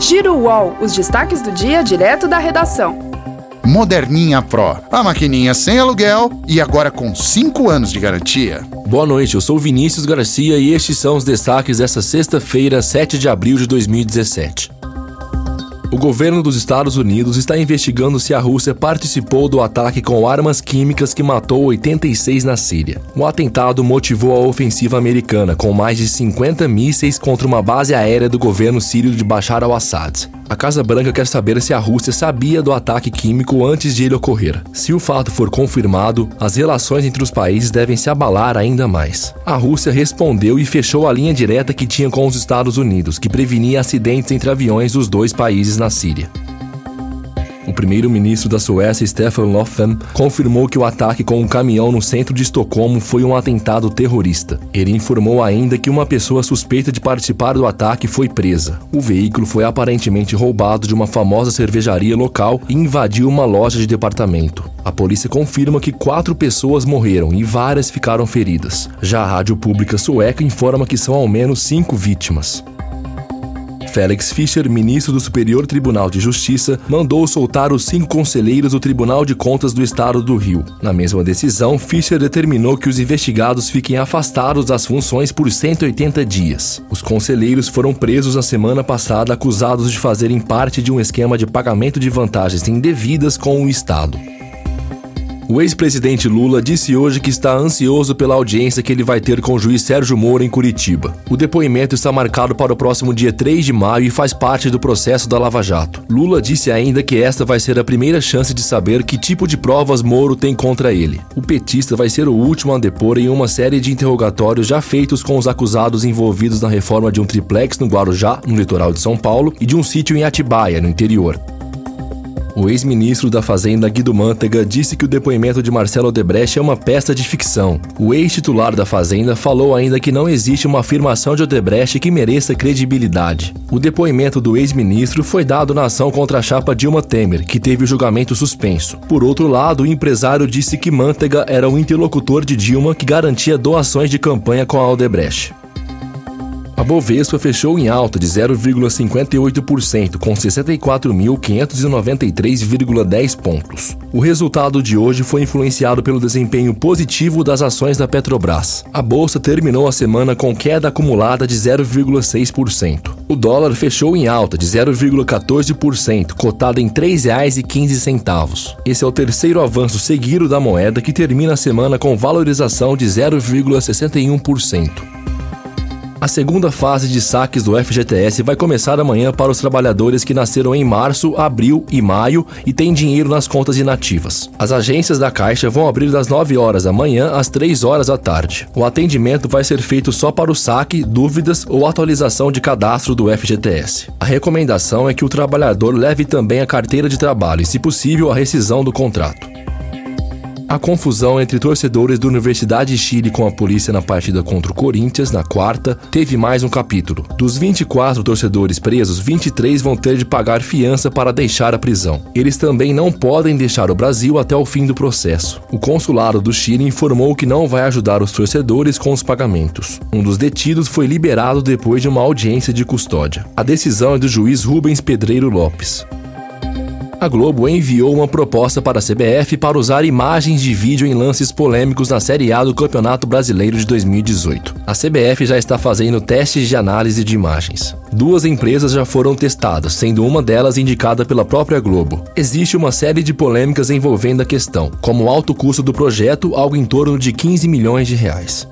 Giro UOL, os destaques do dia direto da redação. Moderninha Pro, a maquininha sem aluguel e agora com 5 anos de garantia. Boa noite, eu sou Vinícius Garcia e estes são os destaques desta sexta-feira, 7 de abril de 2017. O governo dos Estados Unidos está investigando se a Rússia participou do ataque com armas químicas que matou 86 na Síria. O atentado motivou a ofensiva americana, com mais de 50 mísseis contra uma base aérea do governo sírio de Bashar al-Assad. A Casa Branca quer saber se a Rússia sabia do ataque químico antes de ele ocorrer. Se o fato for confirmado, as relações entre os países devem se abalar ainda mais. A Rússia respondeu e fechou a linha direta que tinha com os Estados Unidos, que prevenia acidentes entre aviões dos dois países na Síria. O primeiro-ministro da Suécia, Stefan Löfven, confirmou que o ataque com um caminhão no centro de Estocolmo foi um atentado terrorista. Ele informou ainda que uma pessoa suspeita de participar do ataque foi presa. O veículo foi aparentemente roubado de uma famosa cervejaria local e invadiu uma loja de departamento. A polícia confirma que quatro pessoas morreram e várias ficaram feridas. Já a rádio pública sueca informa que são ao menos cinco vítimas. Félix Fischer, ministro do Superior Tribunal de Justiça, mandou soltar os cinco conselheiros do Tribunal de Contas do Estado do Rio. Na mesma decisão, Fischer determinou que os investigados fiquem afastados das funções por 180 dias. Os conselheiros foram presos na semana passada acusados de fazerem parte de um esquema de pagamento de vantagens indevidas com o Estado. O ex-presidente Lula disse hoje que está ansioso pela audiência que ele vai ter com o juiz Sérgio Moro em Curitiba. O depoimento está marcado para o próximo dia 3 de maio e faz parte do processo da Lava Jato. Lula disse ainda que esta vai ser a primeira chance de saber que tipo de provas Moro tem contra ele. O petista vai ser o último a depor em uma série de interrogatórios já feitos com os acusados envolvidos na reforma de um triplex no Guarujá, no litoral de São Paulo, e de um sítio em Atibaia, no interior. O ex-ministro da Fazenda Guido Mantega disse que o depoimento de Marcelo Odebrecht é uma peça de ficção. O ex-titular da Fazenda falou ainda que não existe uma afirmação de Odebrecht que mereça credibilidade. O depoimento do ex-ministro foi dado na ação contra a chapa Dilma Temer, que teve o julgamento suspenso. Por outro lado, o empresário disse que Mantega era o interlocutor de Dilma que garantia doações de campanha com a Odebrecht. A Bovespa fechou em alta de 0,58%, com 64.593,10 pontos. O resultado de hoje foi influenciado pelo desempenho positivo das ações da Petrobras. A bolsa terminou a semana com queda acumulada de 0,6%. O dólar fechou em alta de 0,14%, cotado em R$ 3,15. Esse é o terceiro avanço seguido da moeda que termina a semana com valorização de 0,61%. A segunda fase de saques do FGTS vai começar amanhã para os trabalhadores que nasceram em março, abril e maio e têm dinheiro nas contas inativas. As agências da Caixa vão abrir das 9 horas da manhã às 3 horas da tarde. O atendimento vai ser feito só para o saque, dúvidas ou atualização de cadastro do FGTS. A recomendação é que o trabalhador leve também a carteira de trabalho e, se possível, a rescisão do contrato. A confusão entre torcedores da Universidade de Chile com a polícia na partida contra o Corinthians, na quarta, teve mais um capítulo. Dos 24 torcedores presos, 23 vão ter de pagar fiança para deixar a prisão. Eles também não podem deixar o Brasil até o fim do processo. O consulado do Chile informou que não vai ajudar os torcedores com os pagamentos. Um dos detidos foi liberado depois de uma audiência de custódia. A decisão é do juiz Rubens Pedreiro Lopes a Globo enviou uma proposta para a CBF para usar imagens de vídeo em lances polêmicos na Série A do Campeonato Brasileiro de 2018. A CBF já está fazendo testes de análise de imagens. Duas empresas já foram testadas, sendo uma delas indicada pela própria Globo. Existe uma série de polêmicas envolvendo a questão, como o alto custo do projeto, algo em torno de 15 milhões de reais.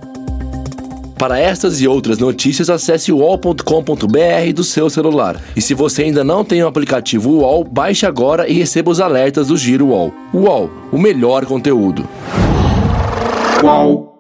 Para estas e outras notícias, acesse uol.com.br do seu celular. E se você ainda não tem o aplicativo UOL, baixe agora e receba os alertas do Giro UOL. UOL, o melhor conteúdo. UOL.